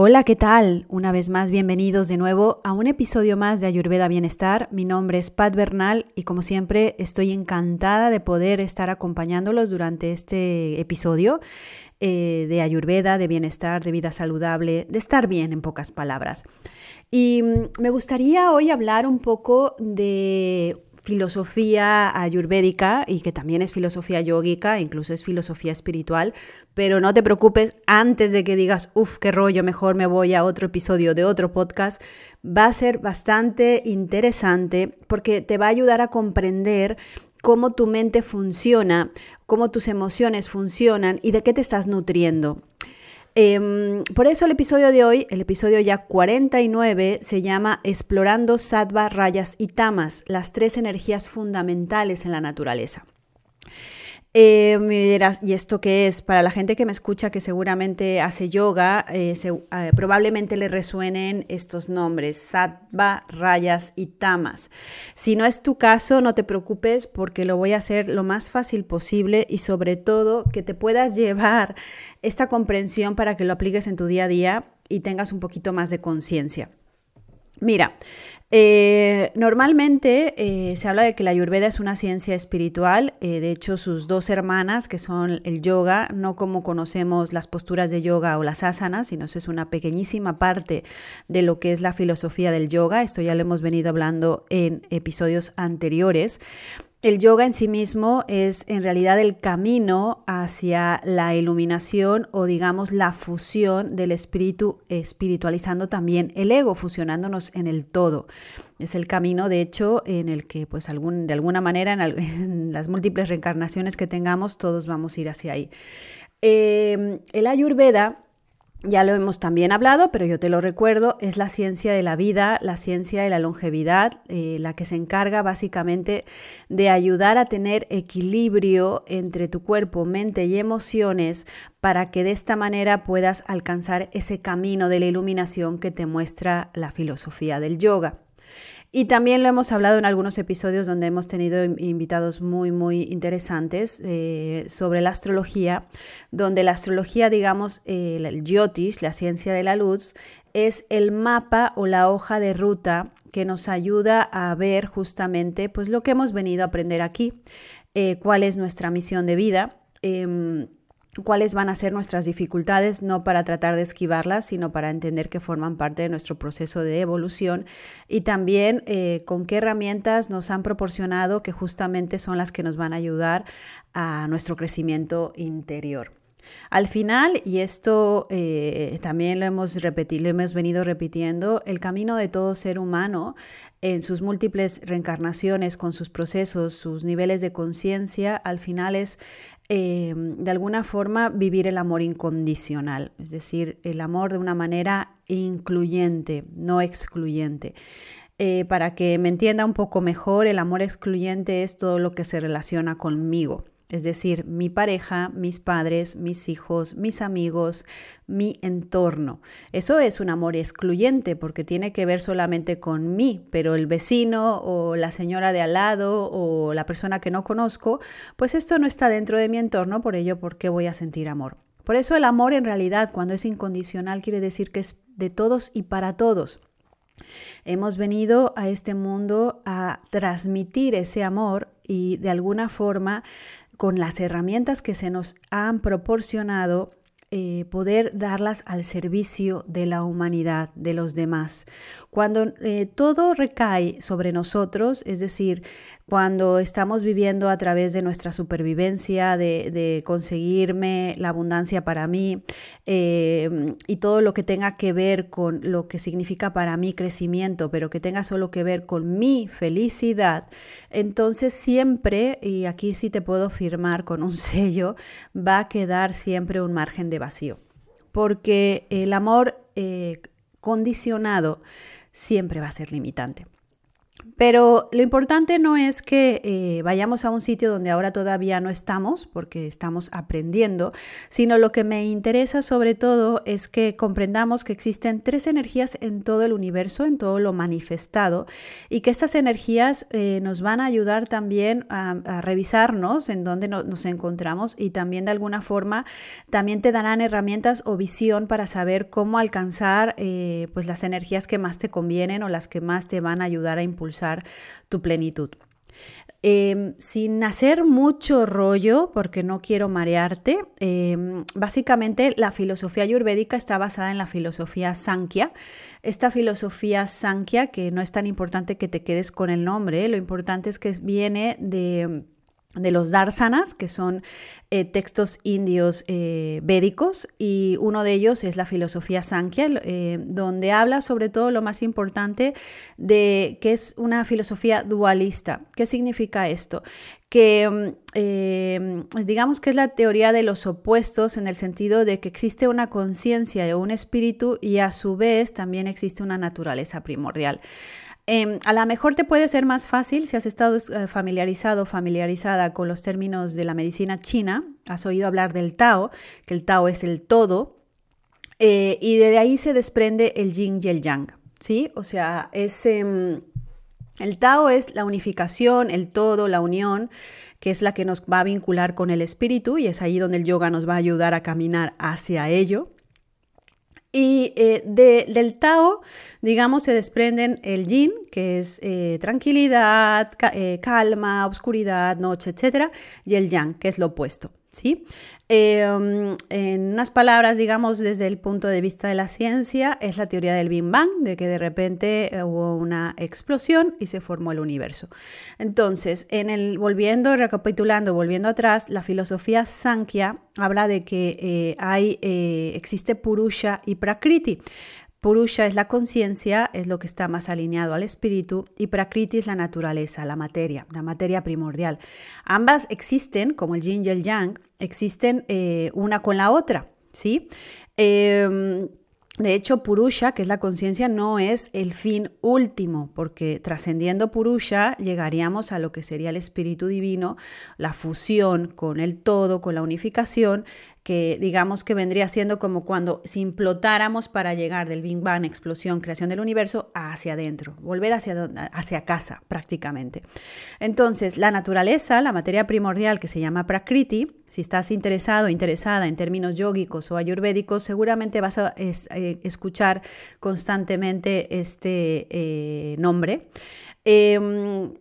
Hola, ¿qué tal? Una vez más, bienvenidos de nuevo a un episodio más de Ayurveda Bienestar. Mi nombre es Pat Bernal y como siempre estoy encantada de poder estar acompañándolos durante este episodio eh, de Ayurveda, de bienestar, de vida saludable, de estar bien en pocas palabras. Y mm, me gustaría hoy hablar un poco de filosofía ayurvédica y que también es filosofía yógica, incluso es filosofía espiritual, pero no te preocupes antes de que digas, uff, qué rollo, mejor me voy a otro episodio de otro podcast, va a ser bastante interesante porque te va a ayudar a comprender cómo tu mente funciona, cómo tus emociones funcionan y de qué te estás nutriendo. Em, por eso el episodio de hoy, el episodio ya 49, se llama Explorando Sattva, Rayas y Tamas, las tres energías fundamentales en la naturaleza. Eh, ¿y esto qué es? Para la gente que me escucha que seguramente hace yoga, eh, eh, probablemente le resuenen estos nombres, sattva, rayas y tamas. Si no es tu caso, no te preocupes porque lo voy a hacer lo más fácil posible y sobre todo que te puedas llevar esta comprensión para que lo apliques en tu día a día y tengas un poquito más de conciencia. Mira, eh, normalmente eh, se habla de que la ayurveda es una ciencia espiritual, eh, de hecho sus dos hermanas, que son el yoga, no como conocemos las posturas de yoga o las asanas, sino es una pequeñísima parte de lo que es la filosofía del yoga, esto ya lo hemos venido hablando en episodios anteriores. El yoga en sí mismo es en realidad el camino hacia la iluminación o digamos la fusión del espíritu, espiritualizando también el ego, fusionándonos en el todo. Es el camino, de hecho, en el que pues algún, de alguna manera en, las múltiples reencarnaciones que tengamos, todos vamos a ir hacia ahí. Eh, el ayurveda ya lo hemos también hablado, pero yo te lo recuerdo, es la ciencia de la vida, la ciencia de la longevidad, eh, la que se encarga básicamente de ayudar a tener equilibrio entre tu cuerpo, mente y emociones para que de esta manera puedas alcanzar ese camino de la iluminación que te muestra la filosofía del yoga. Y también lo hemos hablado en algunos episodios donde hemos tenido invitados muy, muy interesantes eh, sobre la astrología, donde la astrología, digamos, el Jyotish, la ciencia de la luz, es el mapa o la hoja de ruta que nos ayuda a ver justamente pues, lo que hemos venido a aprender aquí, eh, cuál es nuestra misión de vida. Em, cuáles van a ser nuestras dificultades, no para tratar de esquivarlas, sino para entender que forman parte de nuestro proceso de evolución y también eh, con qué herramientas nos han proporcionado que justamente son las que nos van a ayudar a nuestro crecimiento interior. Al final, y esto eh, también lo hemos repetido, lo hemos venido repitiendo, el camino de todo ser humano en sus múltiples reencarnaciones, con sus procesos, sus niveles de conciencia, al final es eh, de alguna forma vivir el amor incondicional, es decir, el amor de una manera incluyente, no excluyente. Eh, para que me entienda un poco mejor, el amor excluyente es todo lo que se relaciona conmigo es decir, mi pareja, mis padres, mis hijos, mis amigos, mi entorno. Eso es un amor excluyente porque tiene que ver solamente con mí, pero el vecino o la señora de al lado o la persona que no conozco, pues esto no está dentro de mi entorno, por ello, ¿por qué voy a sentir amor? Por eso el amor en realidad, cuando es incondicional, quiere decir que es de todos y para todos. Hemos venido a este mundo a transmitir ese amor y de alguna forma con las herramientas que se nos han proporcionado, eh, poder darlas al servicio de la humanidad, de los demás. Cuando eh, todo recae sobre nosotros, es decir, cuando estamos viviendo a través de nuestra supervivencia, de, conseguirme la abundancia para mí eh, y todo lo que tenga que ver con lo que significa para mí crecimiento, pero que tenga solo que ver con mi felicidad, entonces siempre, y aquí sí te puedo firmar con un sello, va a quedar siempre un margen de vacío, porque el amor eh, condicionado siempre va a ser limitante. Pero lo importante no es que eh, vayamos a un sitio donde ahora todavía no estamos, porque estamos aprendiendo, sino lo que me interesa sobre todo es que comprendamos que existen tres energías en todo el universo, en todo lo manifestado, y que estas energías eh, nos van a ayudar también a, revisarnos en dónde nos encontramos y también de alguna forma también te darán herramientas o visión para saber cómo alcanzar eh, pues las energías que más te convienen o las que más te van a ayudar a impulsar tu plenitud. Em, sin hacer mucho rollo, porque no quiero marearte, em, básicamente la filosofía ayurvédica está basada en la filosofía Sankhya. Esta filosofía Sankhya, que no es tan importante que te quedes con el nombre, lo importante es que viene de de los darsanas, que son eh, textos indios eh, védicos, y uno de ellos es la filosofía Sankhya, eh, donde habla sobre todo lo más importante de que es una filosofía dualista. ¿Qué significa esto? Que mm, digamos que es la teoría de los opuestos en el sentido de que existe una conciencia de un espíritu y a su vez también existe una naturaleza primordial. Em, a lo mejor te puede ser más fácil si has estado eh, familiarizado o familiarizada con los términos de la medicina china, has oído hablar del Tao, que el Tao es el todo, eh, y de ahí se desprende el yin y el yang, ¿sí? O sea, es, em, el Tao es la unificación, el todo, la unión, que es la que nos va a vincular con el espíritu y es ahí donde el yoga nos va a ayudar a caminar hacia ello. Y eh, del Tao, digamos, se desprenden el Yin, que es eh, tranquilidad, eh, calma, oscuridad, noche, etc. Y el Yang, que es lo opuesto. ¿Sí? Em, en unas palabras, digamos, desde el punto de vista de la ciencia, es la teoría del Big Bang, de que de repente eh, hubo una explosión y se formó el universo. Entonces, en el, volviendo, recapitulando, volviendo atrás, la filosofía Sankhya habla de que eh, hay, eh, existe Purusha y Prakriti. Purusha es la conciencia, es lo que está más alineado al espíritu, y Prakriti es la naturaleza, la materia, la materia primordial. Ambas existen, como el yin y el yang, existen eh, una con la otra, ¿sí? Em, de hecho, Purusha, que es la conciencia, no es el fin último, porque trascendiendo Purusha llegaríamos a lo que sería el espíritu divino, la fusión con el todo, con la unificación, que digamos que vendría siendo como cuando si implotáramos para llegar del Big Bang, explosión, creación del universo, hacia adentro, volver hacia, hacia casa prácticamente. Entonces, la naturaleza, la materia primordial que se llama Prakriti, si estás interesado, interesada en términos yógicos o ayurvédicos, seguramente vas a eh, escuchar constantemente este eh, nombre. Em,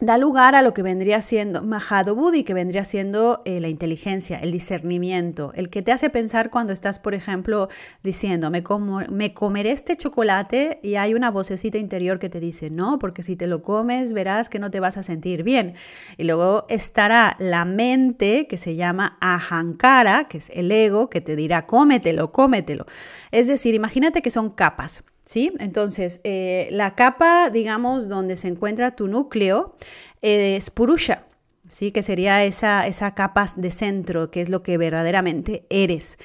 da lugar a lo que vendría siendo Mahadobudi, que vendría siendo eh, la inteligencia, el discernimiento, el que te hace pensar cuando estás, por ejemplo, diciendo, me, me comeré este chocolate y hay una vocecita interior que te dice, no, porque si te lo comes verás que no te vas a sentir bien. Y luego estará la mente que se llama ahankara, que es el ego, que te dirá, cómetelo, cómetelo. Es decir, imagínate que son capas. ¿Sí? Entonces, eh, la capa, digamos, donde se encuentra tu núcleo es Purusha, ¿sí? Que sería esa, esa capa de centro, que es lo que verdaderamente eres.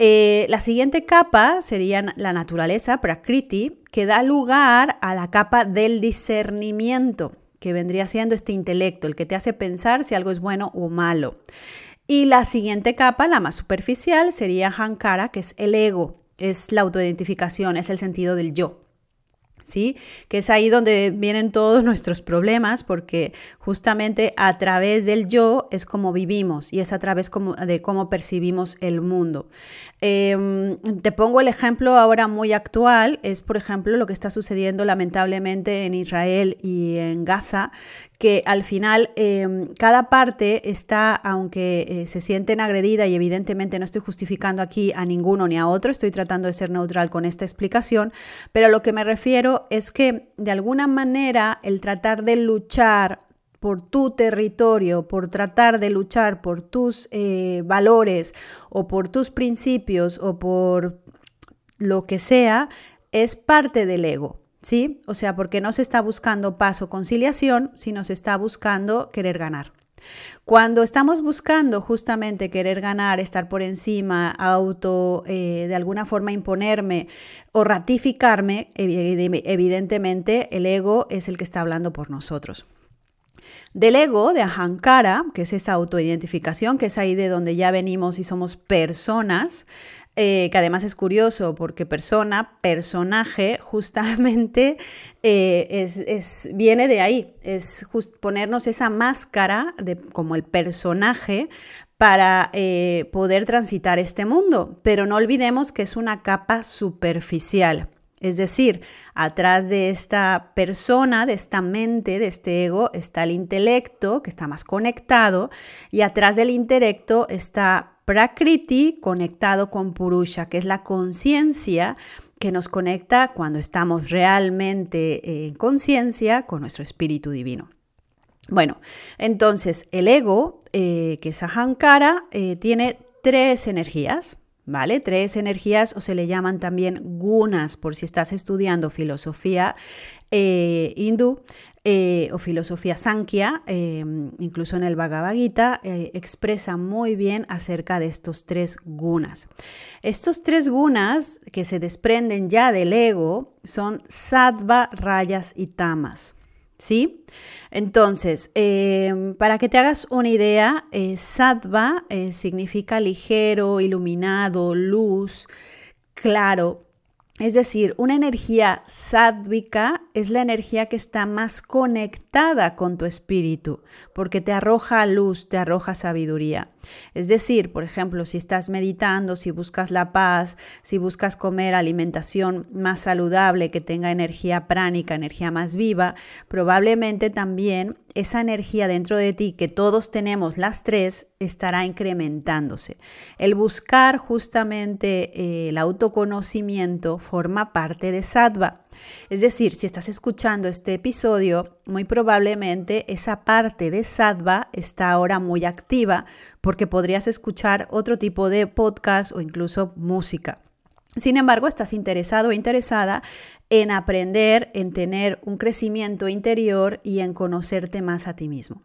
Eh, la siguiente capa sería la naturaleza, Prakriti, que da lugar a la capa del discernimiento, que vendría siendo este intelecto, el que te hace pensar si algo es bueno o malo. Y la siguiente capa, la más superficial, sería Hankara, que es el ego, es la autoidentificación, es el sentido del yo. ¿Sí? Que es ahí donde vienen todos nuestros problemas, porque justamente a través del yo es como vivimos y es a través de cómo percibimos el mundo. Em, te pongo el ejemplo ahora muy actual, es por ejemplo lo que está sucediendo lamentablemente en Israel y en Gaza, que al final em, cada parte está, aunque eh, se sienten agredida y evidentemente no estoy justificando aquí a ninguno ni a otro, estoy tratando de ser neutral con esta explicación, pero a lo que me refiero es que de alguna manera el tratar de luchar por tu territorio, por tratar de luchar por tus eh, valores o por tus principios o por lo que sea, es parte del ego. ¿sí? O sea, porque no se está buscando paz o conciliación, sino se está buscando querer ganar. Cuando estamos buscando justamente querer ganar, estar por encima, auto, eh, de alguna forma imponerme o ratificarme, evidentemente el ego es el que está hablando por nosotros. Del ego, de Ahankara, que es esa autoidentificación, que es ahí de donde ya venimos y somos personas, eh, que además es curioso porque persona, personaje, justamente eh, es, viene de ahí, es ponernos esa máscara de, como el personaje para eh, poder transitar este mundo, pero no olvidemos que es una capa superficial. Es decir, atrás de esta persona, de esta mente, de este ego, está el intelecto, que está más conectado, y atrás del intelecto está Prakriti conectado con Purusha, que es la conciencia que nos conecta cuando estamos realmente en conciencia con nuestro espíritu divino. Bueno, entonces el ego, eh, que es Ahankara, eh, tiene tres energías. ¿Vale? Tres energías o se le llaman también gunas por si estás estudiando filosofía eh, hindú eh, o filosofía Sankhya, em, incluso en el Bhagavad Gita, eh, expresa muy bien acerca de estos tres gunas. Estos tres gunas que se desprenden ya del ego son sattva, rayas y tamas. ¿Sí? Entonces, em, para que te hagas una idea, eh, sattva eh, significa ligero, iluminado, luz, claro, es decir, una energía sádvica es la energía que está más conectada con tu espíritu, porque te arroja luz, te arroja sabiduría. Es decir, por ejemplo, si estás meditando, si buscas la paz, si buscas comer alimentación más saludable, que tenga energía pránica, energía más viva, probablemente también esa energía dentro de ti, que todos tenemos las tres, estará incrementándose. El buscar justamente eh, el autoconocimiento forma parte de sattva. Es decir, si estás escuchando este episodio, muy probablemente esa parte de sattva está ahora muy activa porque podrías escuchar otro tipo de podcast o incluso música. Sin embargo, estás interesado o interesada en aprender, en tener un crecimiento interior y en conocerte más a ti mismo.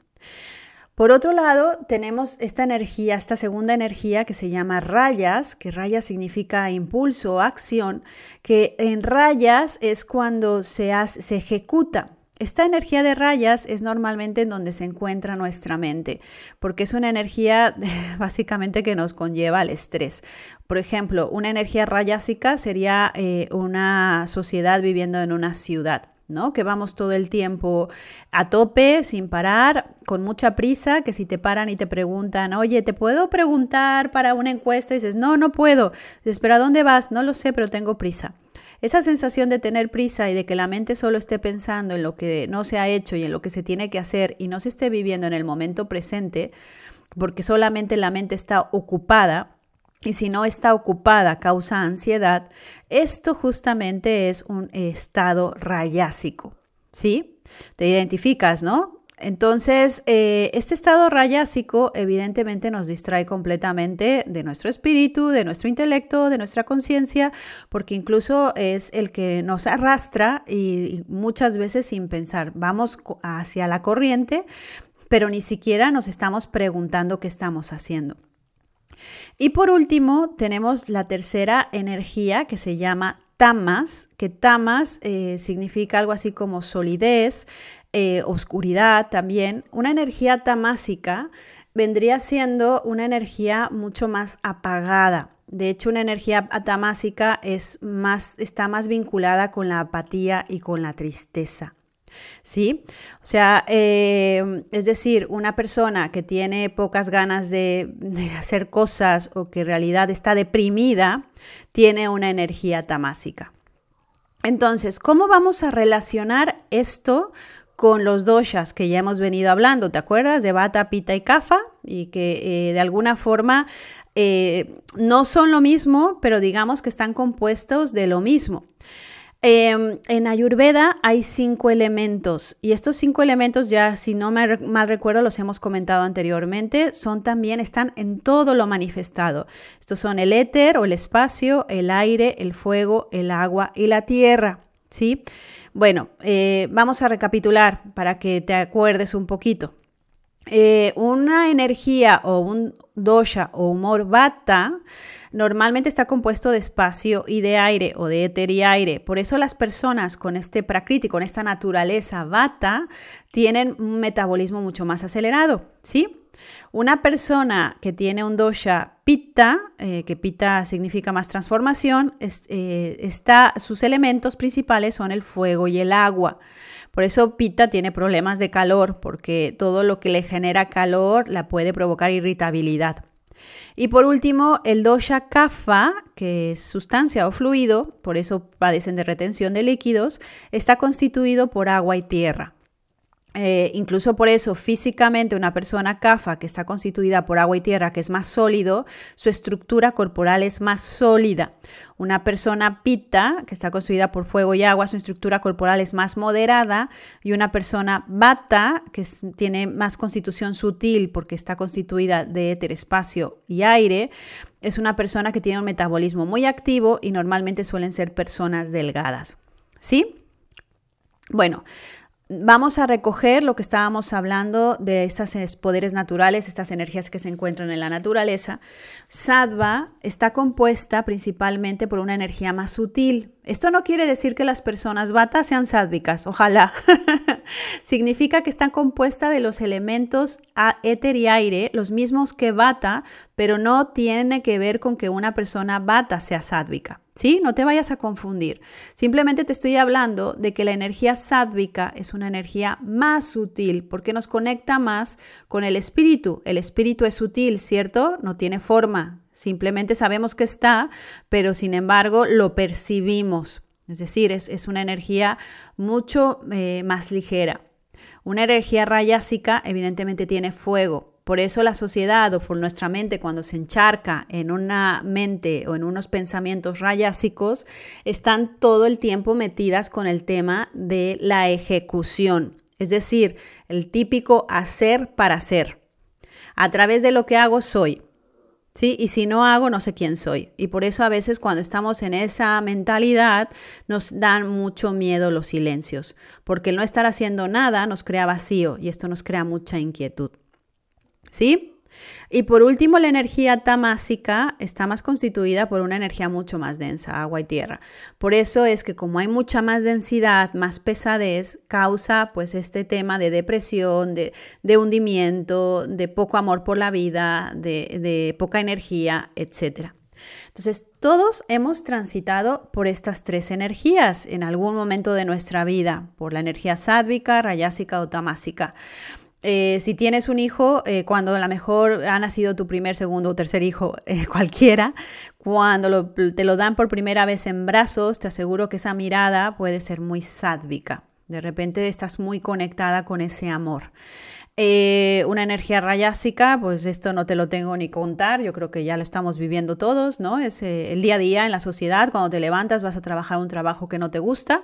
Por otro lado, tenemos esta energía, esta segunda energía que se llama rayas, que rayas significa impulso acción, que en rayas es cuando se, se ejecuta. Esta energía de rayas es normalmente en donde se encuentra nuestra mente, porque es una energía básicamente que nos conlleva al estrés. Por ejemplo, una energía rayásica sería eh, una sociedad viviendo en una ciudad. ¿no? Que vamos todo el tiempo a tope, sin parar, con mucha prisa, que si te paran y te preguntan, oye, ¿te puedo preguntar para una encuesta? Y dices, no, no puedo. Dices, pero ¿a dónde vas? No lo sé, pero tengo prisa. Esa sensación de tener prisa y de que la mente solo esté pensando en lo que no se ha hecho y en lo que se tiene que hacer y no se esté viviendo en el momento presente, porque solamente la mente está ocupada, y si no está ocupada causa ansiedad, esto justamente es un estado rayásico, ¿sí? Te identificas, ¿no? Entonces, eh, este estado rayásico evidentemente nos distrae completamente de nuestro espíritu, de nuestro intelecto, de nuestra conciencia, porque incluso es el que nos arrastra y muchas veces sin pensar, vamos hacia la corriente, pero ni siquiera nos estamos preguntando qué estamos haciendo. Y por último, tenemos la tercera energía que se llama tamas, que tamas eh, significa algo así como solidez, eh, oscuridad también, una energía tamásica vendría siendo una energía mucho más apagada. De hecho, una energía tamásica es más, está más vinculada con la apatía y con la tristeza. ¿Sí? O sea, eh, es decir, una persona que tiene pocas ganas de, hacer cosas o que en realidad está deprimida, tiene una energía tamásica. Entonces, ¿cómo vamos a relacionar esto con los doshas que ya hemos venido hablando, ¿te acuerdas? De Bata, Pita y Kafa, y que eh, de alguna forma eh, no son lo mismo, pero digamos que están compuestos de lo mismo. Em, en Ayurveda hay cinco elementos y estos cinco elementos ya, si no me mal recuerdo, los hemos comentado anteriormente, son también, están en todo lo manifestado. Estos son el éter o el espacio, el aire, el fuego, el agua y la tierra, ¿sí? Bueno, eh, vamos a recapitular para que te acuerdes un poquito. Eh, una energía o un dosha o humor vata normalmente está compuesto de espacio y de aire o de éter y aire. Por eso las personas con este prakriti, con esta naturaleza vata, tienen un metabolismo mucho más acelerado, ¿sí? Una persona que tiene un dosha pitta, eh, que pitta significa más transformación, eh, está, sus elementos principales son el fuego y el agua. Por eso Pitta tiene problemas de calor, porque todo lo que le genera calor la puede provocar irritabilidad. Y por último, el dosha kapha, que es sustancia o fluido, por eso padecen de retención de líquidos, está constituido por agua y tierra. Eh, incluso por eso, físicamente, una persona CAFA que está constituida por agua y tierra, que es más sólido, su estructura corporal es más sólida. Una persona pita, que está constituida por fuego y agua, su estructura corporal es más moderada. Y una persona bata, que tiene más constitución sutil porque está constituida de éter, espacio y aire, es una persona que tiene un metabolismo muy activo y normalmente suelen ser personas delgadas. ¿Sí? Bueno, Vamos a recoger lo que estábamos hablando de estos poderes naturales, estas energías que se encuentran en la naturaleza. Sattva está compuesta principalmente por una energía más sutil. Esto no quiere decir que las personas vata sean sádvicas, ojalá. Significa que están compuestas de los elementos éter y aire, los mismos que vata, pero no tiene que ver con que una persona vata sea sádvica. ¿Sí? No te vayas a confundir. Simplemente te estoy hablando de que la energía sádvica es una energía más sutil porque nos conecta más con el espíritu. El espíritu es sutil, ¿cierto? No tiene forma. Simplemente sabemos que está, pero sin embargo lo percibimos. Es decir, es, una energía mucho eh, más ligera. Una energía rayásica evidentemente tiene fuego, por eso la sociedad o por nuestra mente cuando se encharca en una mente o en unos pensamientos rayásicos, están todo el tiempo metidas con el tema de la ejecución, es decir, el típico hacer para ser. A través de lo que hago soy. ¿Sí? Y si no hago, no sé quién soy. Y por eso a veces cuando estamos en esa mentalidad nos dan mucho miedo los silencios, porque el no estar haciendo nada nos crea vacío y esto nos crea mucha inquietud. ¿Sí? Y por último, la energía tamásica está más constituida por una energía mucho más densa, agua y tierra. Por eso es que como hay mucha más densidad, más pesadez, causa pues este tema de depresión, de, hundimiento, de poco amor por la vida, de, de poca energía, etc. Entonces, todos hemos transitado por estas tres energías en algún momento de nuestra vida, por la energía sádvica, rayásica o tamásica. Eh, si tienes un hijo, eh, cuando a lo mejor ha nacido tu primer, segundo o tercer hijo, eh, cualquiera, cuando te lo dan por primera vez en brazos, te aseguro que esa mirada puede ser muy sádvica. De repente estás muy conectada con ese amor. una energía rayásica, pues esto no te lo tengo ni contar, yo creo que ya lo estamos viviendo todos, ¿no? Es el día a día en la sociedad, cuando te levantas vas a trabajar un trabajo que no te gusta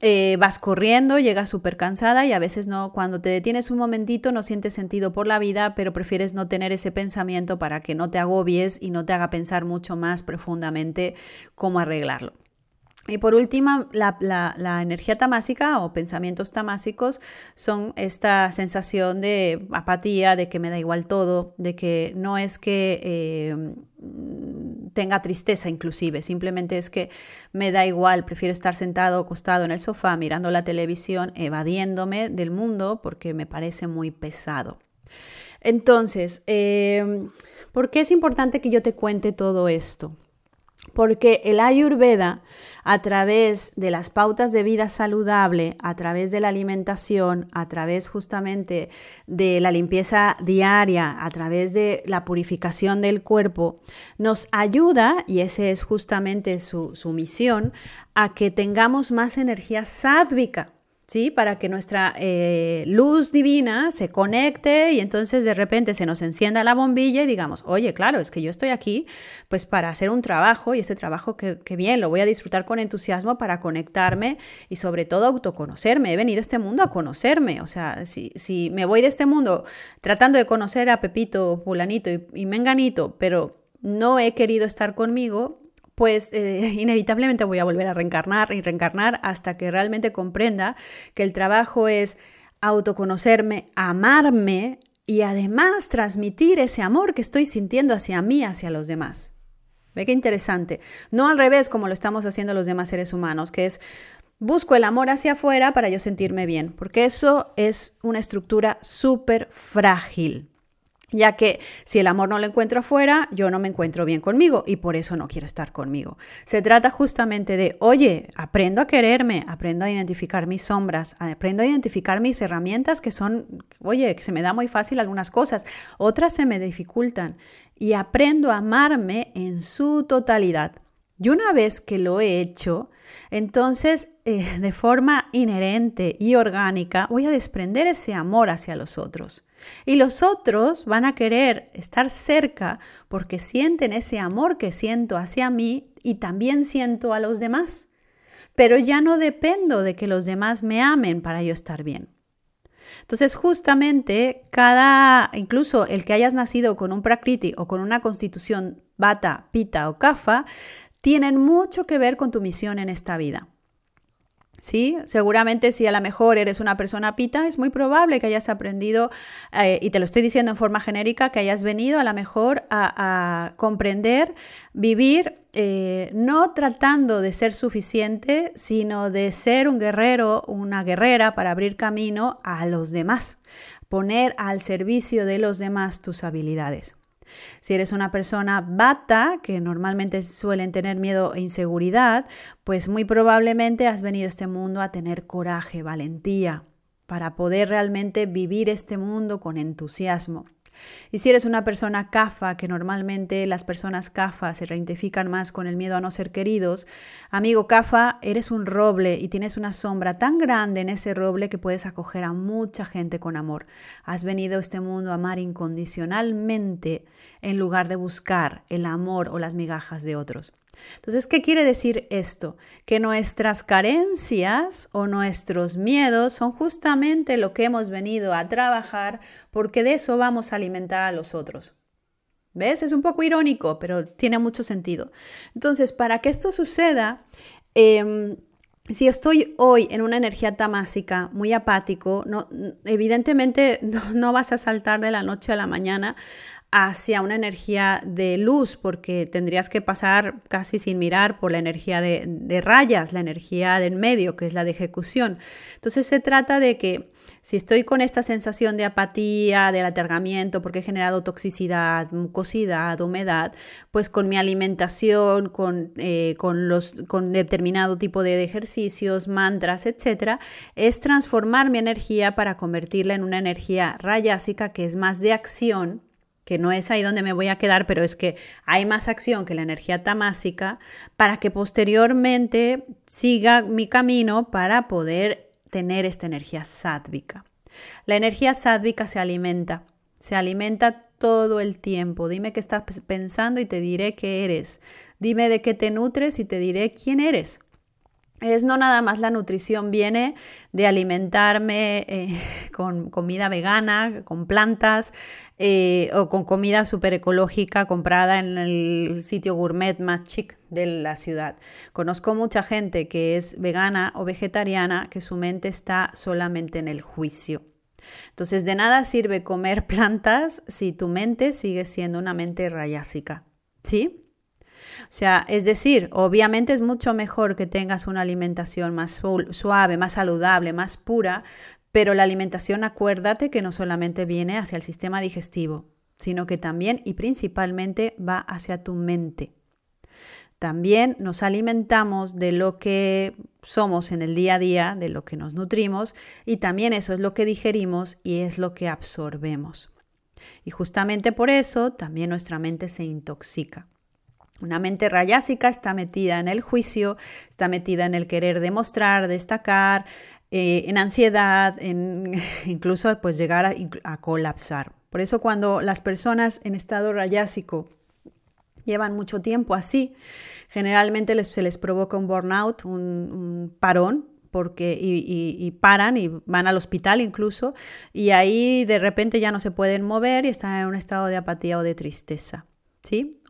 eh, vas corriendo, llegas súper cansada y a veces no, cuando te detienes un momentito no sientes sentido por la vida, pero prefieres no tener ese pensamiento para que no te agobies y no te haga pensar mucho más profundamente cómo arreglarlo. Y por último, la, energía tamásica o pensamientos tamásicos son esta sensación de apatía, de que me da igual todo, de que no es que eh, tenga tristeza inclusive, simplemente es que me da igual, prefiero estar sentado acostado en el sofá mirando la televisión, evadiéndome del mundo porque me parece muy pesado. Entonces, eh, ¿por qué es importante que yo te cuente todo esto? Porque el Ayurveda, a través de las pautas de vida saludable, a través de la alimentación, a través justamente de la limpieza diaria, a través de la purificación del cuerpo, nos ayuda, y esa es justamente su, su misión, a que tengamos más energía sádvica. ¿Sí? Para que nuestra eh, luz divina se conecte y entonces de repente se nos encienda la bombilla y digamos, oye, claro, es que yo estoy aquí pues para hacer un trabajo y ese trabajo que, bien, lo voy a disfrutar con entusiasmo para conectarme y sobre todo autoconocerme. He venido a este mundo a conocerme, o sea, si, me voy de este mundo tratando de conocer a Pepito, Fulanito y Menganito, pero no he querido estar conmigo, pues eh, inevitablemente voy a volver a reencarnar y reencarnar hasta que realmente comprenda que el trabajo es autoconocerme, amarme y además transmitir ese amor que estoy sintiendo hacia mí, hacia los demás. Ve qué interesante. No al revés como lo estamos haciendo los demás seres humanos, que es busco el amor hacia afuera para yo sentirme bien, porque eso es una estructura súper frágil ya que si el amor no lo encuentro afuera, yo no me encuentro bien conmigo y por eso no quiero estar conmigo. Se trata justamente de, oye, aprendo a quererme, aprendo a identificar mis sombras, aprendo a identificar mis herramientas que son, oye, que se me da muy fácil algunas cosas, otras se me dificultan y aprendo a amarme en su totalidad. Y una vez que lo he hecho, entonces eh, de forma inherente y orgánica voy a desprender ese amor hacia los otros. Y los otros van a querer estar cerca porque sienten ese amor que siento hacia mí y también siento a los demás. Pero ya no dependo de que los demás me amen para yo estar bien. Entonces, justamente cada, incluso el que hayas nacido con un prakriti o con una constitución bata, pita o kafa, tienen mucho que ver con tu misión en esta vida. ¿Sí? Seguramente si a lo mejor eres una persona pita, es muy probable que hayas aprendido, eh, y te lo estoy diciendo en forma genérica, que hayas venido a lo mejor a, comprender, vivir, eh, no tratando de ser suficiente, sino de ser un guerrero, una guerrera para abrir camino a los demás, poner al servicio de los demás tus habilidades. Si eres una persona bata, que normalmente suelen tener miedo e inseguridad, pues muy probablemente has venido a este mundo a tener coraje, valentía, para poder realmente vivir este mundo con entusiasmo. Y si eres una persona CAFA, que normalmente las personas CAFA se identifican más con el miedo a no ser queridos, amigo CAFA, eres un roble y tienes una sombra tan grande en ese roble que puedes acoger a mucha gente con amor. Has venido a este mundo a amar incondicionalmente en lugar de buscar el amor o las migajas de otros. Entonces, ¿qué quiere decir esto? Que nuestras carencias o nuestros miedos son justamente lo que hemos venido a trabajar porque de eso vamos a alimentar a los otros. ¿Ves? Es un poco irónico, pero tiene mucho sentido. Entonces, para que esto suceda, em, si estoy hoy en una energía tamásica, muy apático, no, evidentemente no, vas a saltar de la noche a la mañana hacia una energía de luz, porque tendrías que pasar casi sin mirar por la energía de, rayas, la energía del medio, que es la de ejecución. Entonces se trata de que si estoy con esta sensación de apatía, de atergamiento, porque he generado toxicidad, mucosidad, humedad, pues con mi alimentación, con, eh, con, los, con determinado tipo de ejercicios, mantras, etcétera, es transformar mi energía para convertirla en una energía rayásica que es más de acción que no es ahí donde me voy a quedar, pero es que hay más acción que la energía tamásica para que posteriormente siga mi camino para poder tener esta energía sádvica. La energía sádvica se alimenta, se alimenta todo el tiempo. Dime qué estás pensando y te diré qué eres. Dime de qué te nutres y te diré quién eres es no nada más la nutrición viene de alimentarme eh, con comida vegana, con plantas eh, o con comida súper ecológica comprada en el sitio gourmet más chic de la ciudad. Conozco mucha gente que es vegana o vegetariana que su mente está solamente en el juicio. Entonces de nada sirve comer plantas si tu mente sigue siendo una mente rayásica. ¿Sí? O sea, es decir, obviamente es mucho mejor que tengas una alimentación más suave, más saludable, más pura, pero la alimentación acuérdate que no solamente viene hacia el sistema digestivo, sino que también y principalmente va hacia tu mente. También nos alimentamos de lo que somos en el día a día, de lo que nos nutrimos, y también eso es lo que digerimos y es lo que absorbemos. Y justamente por eso también nuestra mente se intoxica. Una mente rayásica está metida en el juicio, está metida en el querer demostrar, destacar, eh, en ansiedad, en incluso pues llegar a, colapsar. Por eso cuando las personas en estado rayásico llevan mucho tiempo así, generalmente se les provoca un burnout, un, parón, porque y, paran y van al hospital incluso, y ahí de repente ya no se pueden mover y están en un estado de apatía o de tristeza.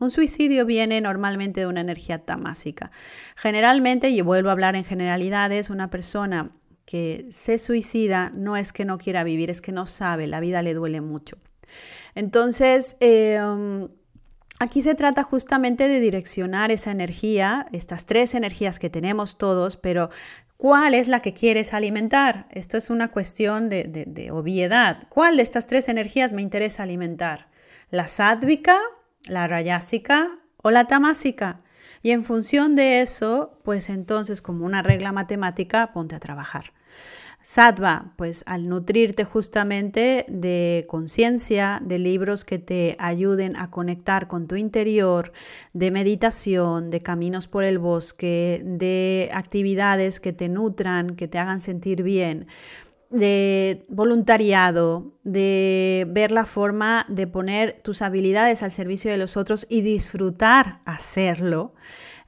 Un suicidio viene normalmente de una energía tamásica. Generalmente, y vuelvo a hablar en generalidades, una persona que se suicida no es que no quiera vivir, es que no sabe, la vida le duele mucho. Entonces, em, aquí se trata justamente de direccionar esa energía, estas tres energías que tenemos todos, pero ¿cuál es la que quieres alimentar? Esto es una cuestión de, de obviedad. ¿Cuál de estas tres energías me interesa alimentar? ¿La sádvica, la rayásica o la tamásica? Y en función de eso, pues entonces como una regla matemática, ponte a trabajar. Sattva, pues al nutrirte justamente de conciencia, de libros que te ayuden a conectar con tu interior, de meditación, de caminos por el bosque, de actividades que te nutran, que te hagan sentir bien, de voluntariado, de ver la forma de poner tus habilidades al servicio de los otros y disfrutar hacerlo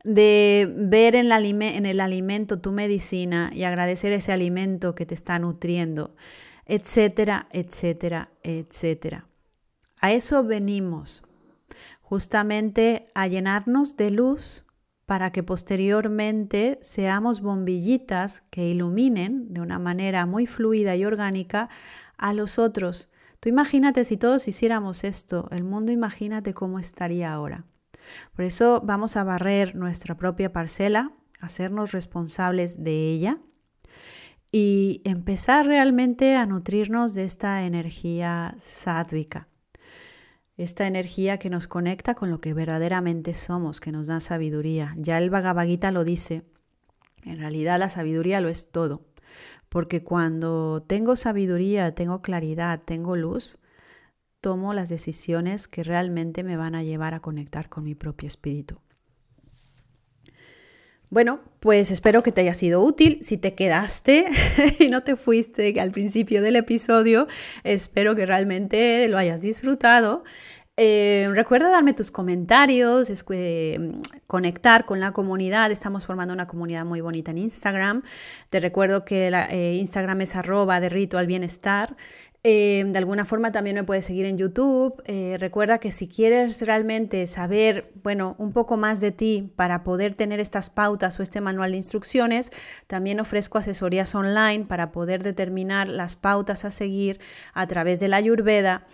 de ver en, el alimento tu medicina y agradecer ese alimento que te está nutriendo, etcétera, etcétera, etcétera. A eso venimos, justamente a llenarnos de luz para que posteriormente seamos bombillitas que iluminen de una manera muy fluida y orgánica a los otros. Tú imagínate si todos hiciéramos esto, el mundo imagínate cómo estaría ahora. Por eso vamos a barrer nuestra propia parcela, hacernos responsables de ella y empezar realmente a nutrirnos de esta energía sádvica, esta energía que nos conecta con lo que verdaderamente somos, que nos da sabiduría. Ya el Bhagavad Gita lo dice, en realidad la sabiduría lo es todo, porque cuando tengo sabiduría, tengo claridad, tengo luz, tomo las decisiones que realmente me van a llevar a conectar con mi propio espíritu. Bueno, pues espero que te haya sido útil. Si te quedaste y no te fuiste al principio del episodio, espero que realmente lo hayas disfrutado. Eh, recuerda darme tus comentarios, conectar con la comunidad. Estamos formando una comunidad muy bonita en Instagram. Te recuerdo que eh, Instagram es arroba de ritual bienestar. Eh, de alguna forma también me puedes seguir en YouTube. Eh, recuerda que si quieres realmente saber, bueno, un poco más de ti para poder tener estas pautas o este manual de instrucciones, también ofrezco asesorías online para poder determinar las pautas a seguir a través de la Ayurveda.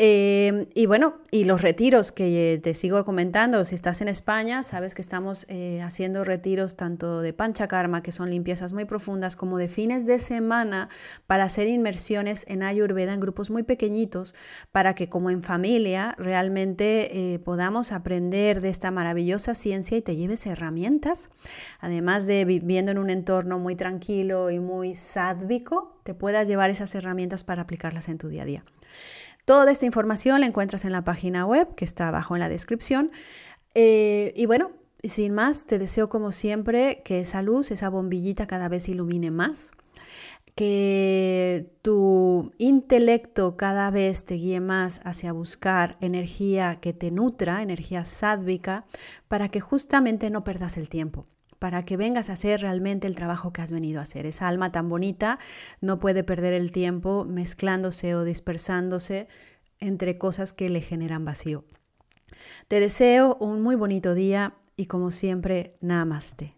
Em, y bueno, y los retiros que te sigo comentando, si estás en España, sabes que estamos eh, haciendo retiros tanto de panchakarma, que son limpiezas muy profundas, como de fines de semana para hacer inmersiones en Ayurveda en grupos muy pequeñitos, para que como en familia realmente eh, podamos aprender de esta maravillosa ciencia y te lleves herramientas, además de viviendo en un entorno muy tranquilo y muy sádvico, te puedas llevar esas herramientas para aplicarlas en tu día a día. Toda esta información la encuentras en la página web que está abajo en la descripción. Eh, y bueno, sin más, te deseo como siempre que esa luz, esa bombillita cada vez ilumine más, que tu intelecto cada vez te guíe más hacia buscar energía que te nutra, energía sádvica, para que justamente no perdas el tiempo para que vengas a hacer realmente el trabajo que has venido a hacer. Esa alma tan bonita no puede perder el tiempo mezclándose o dispersándose entre cosas que le generan vacío. Te deseo un muy bonito día y como siempre, namaste.